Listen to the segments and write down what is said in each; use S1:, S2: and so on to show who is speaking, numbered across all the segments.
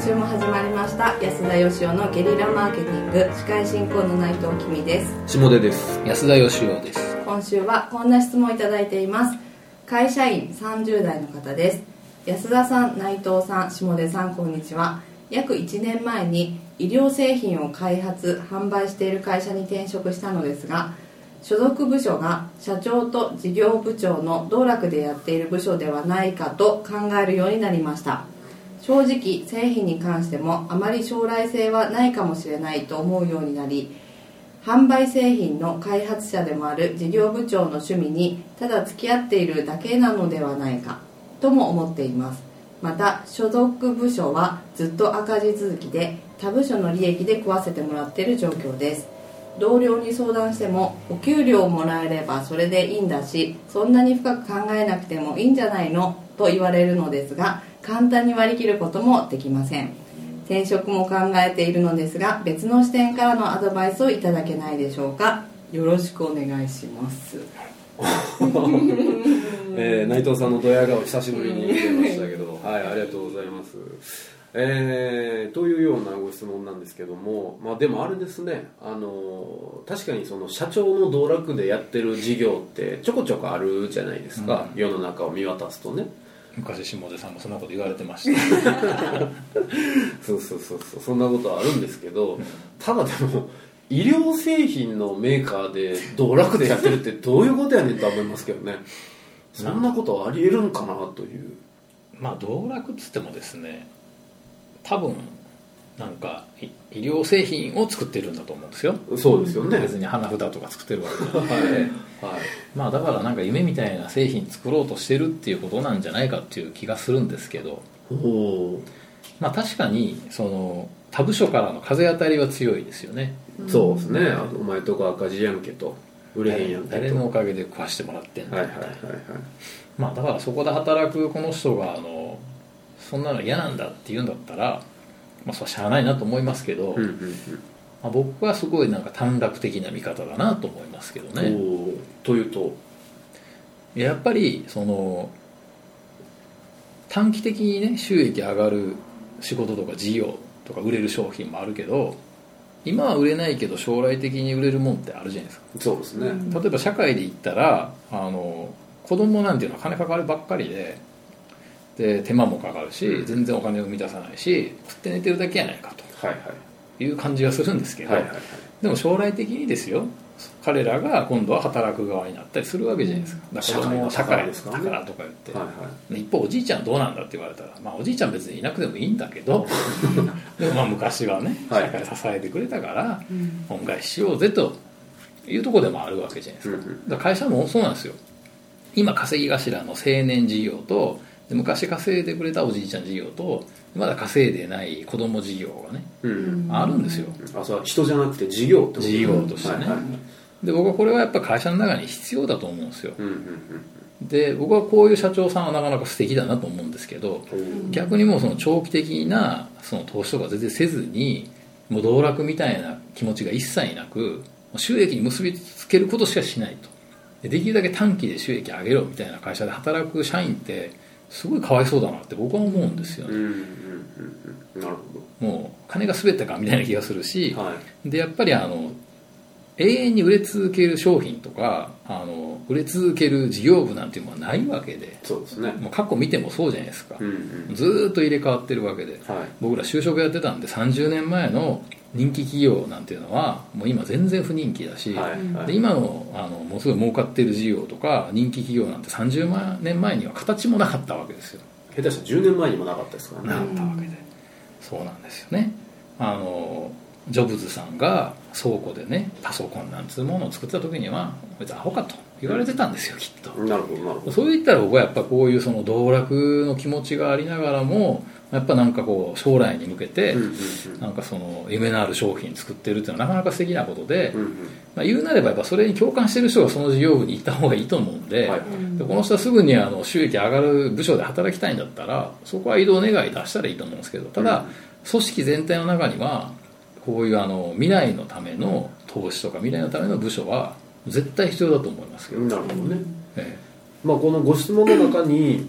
S1: 今週も始まりました。安田義雄のゲリラマーケティング。司会進行の内藤君です。
S2: 下出です。
S3: 安田義雄です。
S1: 今週はこんな質問をいただいています。会社員30代の方です。安田さん内藤さん下出さんこんにちは。約1年前に医療製品を開発販売している会社に転職したのですが所属部署が社長と事業部長の道楽でやっている部署ではないかと考えるようになりました正直製品に関してもあまり将来性はないかもしれないと思うようになり販売製品の開発者でもある事業部長の趣味にただ付き合っているだけなのではないかとも思っています。また所属部署はずっと赤字続きで他部署の利益で食わせてもらっている状況です。同僚に相談してもお給料もらえればそれでいいんだしそんなに深く考えなくてもいいんじゃないの？と言われるのですが簡単に割り切ることもできません。転職も考えているのですが別の視点からのアドバイスをいただけないでしょうか。よろしくお願いします。
S2: えー、内藤さんのドヤ顔久しぶりに見ましたけど。はいありがとうございます。えー、というようなご質問なんですけども、まあ、でもあれですね。あの確かにその社長の道楽でやってる事業ってちょこちょこあるじゃないですか、うん、世の中を見渡すとね
S3: 昔下出さんもそんなこと言われてました。
S2: そうそうそうそう。そんなことあるんですけどただでも医療製品のメーカーで道楽でやってるってどういうことやねんと思いますけどね。そんなことありえるんかなという。
S3: まあ道楽っつってもですね多分なんか医療製品を作ってるんだと思うんですよ。
S2: そうですよね。
S3: 別に花札とか作ってるわけで、は いはい、まあだからなんか夢みたいな製品作ろうとしてるっていうことなんじゃないかっていう気がするんですけど。まあ確かにその他部署からの風当たりは強いですよね。
S2: そうですね。お前とか赤字やんけと。売れへんやんけ
S3: 誰のおかげで食わしてもらってん
S2: だはいはいはいはい。
S3: まあだからそこで働くこの人があのそんなの嫌なんだって言うんだったらまあそれはしゃあないなと思いますけど、うんうんうん。まあ、僕はすごいなんか短絡的な見方だなと思いますけどね。
S2: というと
S3: やっぱりその短期的にね収益上がる仕事とか事業とか売れる商品もあるけど今は売れないけど将来的に売れるもんってあるじゃないですか。
S2: そうですね。
S3: 例えば社会で言ったらあの子供なんていうのは金かかるばっかりでで手間もかかるし、うん、全然お金を生み出さないし食って寝てるだけやないかと、はいはい、いう感じがするんですけど、はいはいはい、でも将来的にですよ。彼らが今度は働く側になったりするわけじゃないですか。だから子供社会ですからとか言って、はいはい、一方おじいちゃんどうなんだって言われたら、まあ、おじいちゃん別にいなくてもいいんだけど でもまあ昔はね社会支えてくれたから、恩返ししようぜというところでもあるわけじゃないですか,、だから会社もそうなんですよ。今稼ぎ頭の青年事業と昔稼いでくれたおじいちゃん事業とまだ稼いでない子供事業がね、うん、あるんですよ。
S2: あそう人じゃなくて事業ってこと
S3: 事業としてね、はいはいで僕はこれはやっぱ会社の中に必要だと思うんですよ、うんうんうん、で僕はこういう社長さんはなかなか素敵だなと思うんですけど、逆にもうその長期的なその投資とか全然せずにもう道楽みたいな気持ちが一切なく収益に結びつけることしかしないと。でできるだけ短期で収益上げろみたいな会社で働く社員ってすごいかわいそうだなって僕は思うんですよね、うんうんうん、なるほど。もう金が全てかみたいな気がするし、はい、でやっぱりあの永遠に売れ続ける商品とかあの売れ続ける事業部なんていうのはないわけで
S2: そうですね。
S3: もう過去見てもそうじゃないですか、うんうん、ずっと入れ替わってるわけで、はい、僕ら就職やってたんで30年前の人気企業なんていうのはもう今全然不人気だし、はいはい、で今のあのもうすごい儲かってる事業とか人気企業なんて30年前には形もなかったわけですよ。
S2: 下手したら10年前にもなかったですからね。
S3: なかったわけで。そうなんですよね。あのジョブズさんが倉庫でねパソコンなんつうものを作った時には別にアホかと言われてたんですよきっと。
S2: なるほどなるほど。
S3: そう言ったら僕はやっぱこういうその道楽の気持ちがありながらもやっぱなんかこう将来に向けてなんかその夢のある商品作ってるっていうのはなかなか素敵なことで、まあ、言うなればやっぱそれに共感してる人がその事業部に行った方がいいと思うんではい、でこの人はすぐにあの収益上がる部署で働きたいんだったらそこは移動願い出したらいいと思うんですけどただ組織全体の中にはこういうあの未来のための投資とか未来のための部署は絶対必要だと思いますけど。
S2: なるほどね、ええ。まあ、このご質問の中に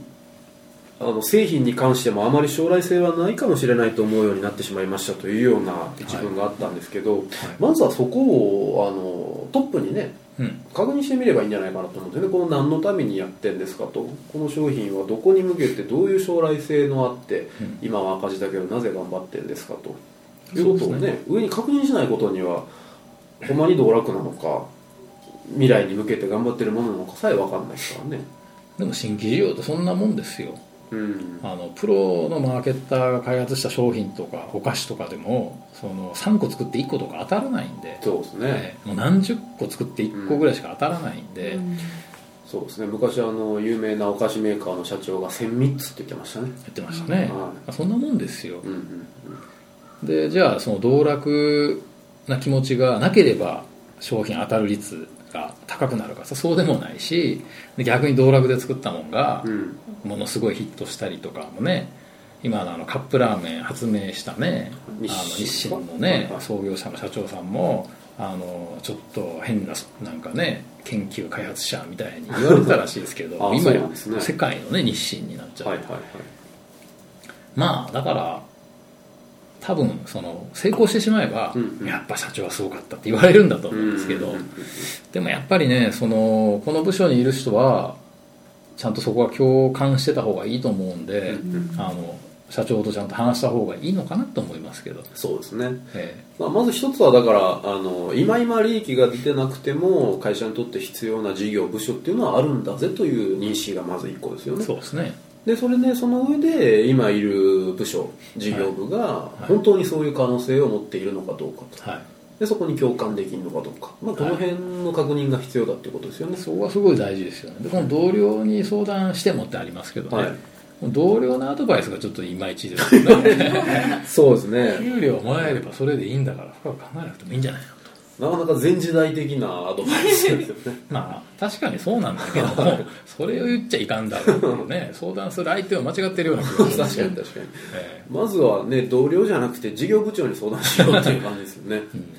S2: あの製品に関してもあまり将来性はないかもしれないと思うようになってしまいましたというような一文があったんですけど、まずはそこをあのトップにね
S3: うん。
S2: 確認してみればいいんじゃないかなと思うんですよね。この何のためにやってんですかと。この商品はどこに向けてどういう将来性のあって、
S3: うん。
S2: 今は赤字だけどなぜ頑張ってんですかということをね
S3: そうです
S2: 上に確認しないことにはほんまに道楽なのか未来に向けて頑張ってるものなのかさえ分かんないですからね。
S3: でも新規事業ってそんなもんですよ。
S2: うん。
S3: あのプロのマーケッターが開発した商品とかお菓子とかでもその3個作って1個とか当たらないんで、
S2: そうですね、
S3: ええもう何十個作って1個ぐらいしか当たらないんで、や
S2: そうですね。昔あの有名なお菓子メーカーの社長が1000三つって言ってましたね。
S3: ってましたね、
S2: は
S3: そんなもんですよ。
S2: うんうん
S3: でじゃあその道楽な気持ちがなければ商品当たる率が高くなるかさそうでもないしで逆に道楽で作ったもんが
S2: うん。
S3: ものすごいヒットしたりとかもね今のあのカップラーメン発明したねあの
S2: 日
S3: 日清のね創業者の社長さんもあのちょっと変ななんかね研究開発者みたいに言われてたらしいですけど
S2: あ
S3: 今や世界のね日清になっちゃう、
S2: はいはいはい。
S3: まあだから多分その成功してしまえば、やっぱ社長はすごかったって言われるんだと思うんですけど、でもやっぱりねそのこの部署にいる人はちゃんとそこは共感してた方がいいと思うんで、あの社長とちゃんと話した方がいいのかなと思いますけど、
S2: そうですね。
S3: え
S2: まあ、まず一つはだからあの今今利益が出てなくても会社にとって必要な事業部署っていうのはあるんだぜという認識がまず一個ですよ
S3: え
S2: ね。
S3: そうですね
S2: でそれでその上で今いる部署事業部が本当にそういう可能性を持っているのかどうかと。
S3: はい。
S2: でそこに共感できるのかどうか、まあ、この辺の確認が必要だっていうことですよね、
S3: そこはすごい大事ですよね。でこの同僚に相談してもってありますけどね、
S2: はい。
S3: 同僚のアドバイスがちょっといまいちですよね。
S2: そうですね。
S3: 給料もらえればそれでいいんだから深く考えなくてもいいんじゃないのと。
S2: なかなか前時代的なアドバイスですよね。
S3: まあ確かにそうなんだけども それを言っちゃいかんだろうね。相談する相手は間違ってるような気がする。
S2: 確かに確かに。
S3: え
S2: まずはね同僚じゃなくて事業部長に相談しようっていう感じですよね。
S3: えうん。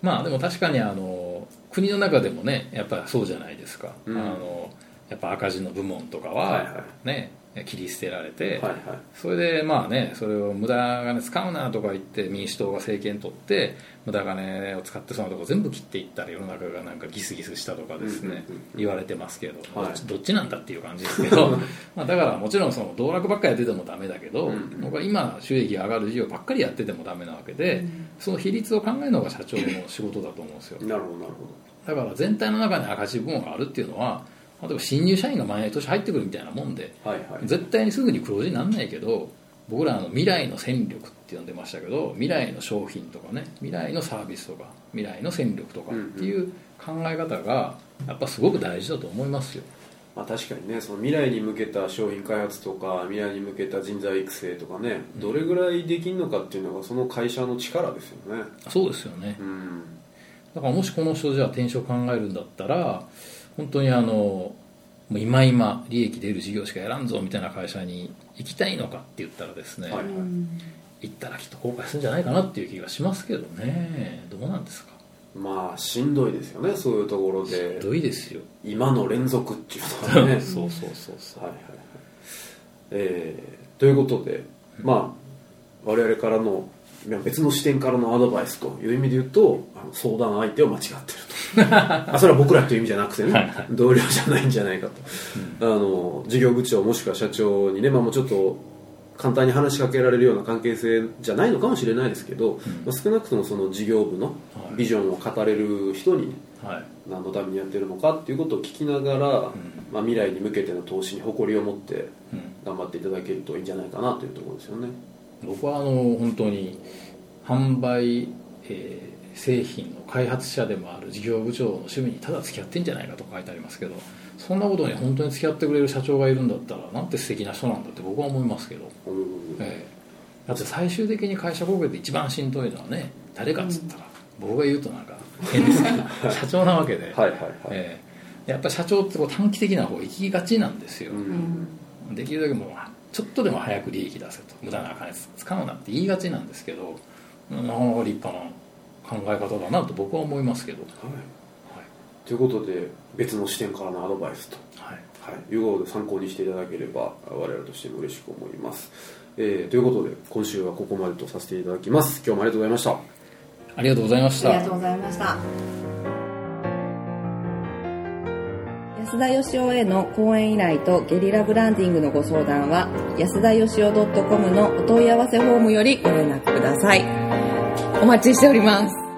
S3: まあでも確かにあの国の中でもねやっぱそうじゃないですか、
S2: うん。
S3: あのやっぱ赤字の部門とかは
S2: はいは
S3: ね、切り捨てられて、
S2: はいはい。
S3: それでまあねそれを無駄金使うなとか言って民主党が政権取って無駄金を使ってそのとこ全部切っていったら世の中がなんかギスギスしたとかですね、
S2: うんうんうん
S3: 言われてますけど、
S2: はい。
S3: どっちなんだっていう感じですけど まあだからもちろんその道楽ばっかりやっててもダメだけど、
S2: うん
S3: 僕は今収益が上がる事業ばっかりやっててもダメなわけで、その比率を考えるのが社長の仕事だと思うんですよ。
S2: なるほどなるほ
S3: だから全体の中に赤字部門があるっていうのは例えば新入社員が毎年入ってくるみたいなもんで
S2: どはいはい。
S3: 絶対にすぐに黒字にならないけど僕らあの未来の戦力って呼んでましたけど未来の商品とかね未来のサービスとか未来の戦力とかっていう考え方がやっぱすごく大事だと思いますよ。
S2: まあ、確かにねその未来に向けた商品開発とか未来に向けた人材育成とかねどれぐらいできるのかっていうのがその会社の力ですよね。
S3: そうですよね。
S2: うん。
S3: だからもしこの人じゃあ転職考えるんだったら本当にあのもう今今利益出る事業しかやらんぞみたいな会社に行きたいのかって言ったらですね、
S2: はい
S3: 行ったらきっと後悔するんじゃないかなっていう気がしますけどね。どうなんですか？
S2: まあしんどいですよねそういうところで。
S3: ひどいですよ。
S2: 今の連続っていうのはね。
S3: そうそうそうそう。
S2: はいはいはい。えーということでまあ我々からの別の視点からのアドバイスという意味で言うとあの相談相手を間違ってると。あそれは僕らという意味じゃなくてね同僚じゃないんじゃないかと、あの事業部長もしくは社長にね、まあ、もうちょっと簡単に話しかけられるような関係性じゃないのかもしれないですけど、まあ、少なくともその事業部の
S3: はい。
S2: ビジョンを語れる人にね、
S3: はい。
S2: 何のためにやってるのかっていうことを聞きながら、まあ、未来に向けての投資に誇りを持って
S3: うん。
S2: 頑張っていただけるといいんじゃないかなというところですよね
S3: 僕はあの本当に販売、えー製品の開発者でもある事業部長の趣味にただ付き合ってんじゃないかと書いてありますけどそんなことに本当に付き合ってくれる社長がいるんだったらなんて素敵な人なんだって僕は思いますけど、
S2: うん。
S3: ええ。だって最終的に会社貢献で一番しんどいのはね誰かっつったら、僕が言うとなんか変ですけど 社長なわけで、
S2: はいはいはい、
S3: ええ。やっぱり社長ってこう短期的な方が行きがちなんですよ、
S2: うん。
S3: できるだけもうちょっとでも早く利益出せと。無駄な金使うなって言いがちなんですけどなかなか立派な考え方だなと僕は思いますけど、
S2: はい。
S3: はい。
S2: ということで別の視点からのアドバイスと、
S3: はい。
S2: はい、いうことで参考にしていただければ我々としても嬉しく思います、えーということで今週はここまでとさせていただきます。今日もありがとうございました。
S3: ありがとうございました。
S1: ありがとうございました安田義雄への講演依頼とゲリラブランディングのご相談は安田義雄 .com のお問い合わせフォームよりご連絡ください。お待ちしております。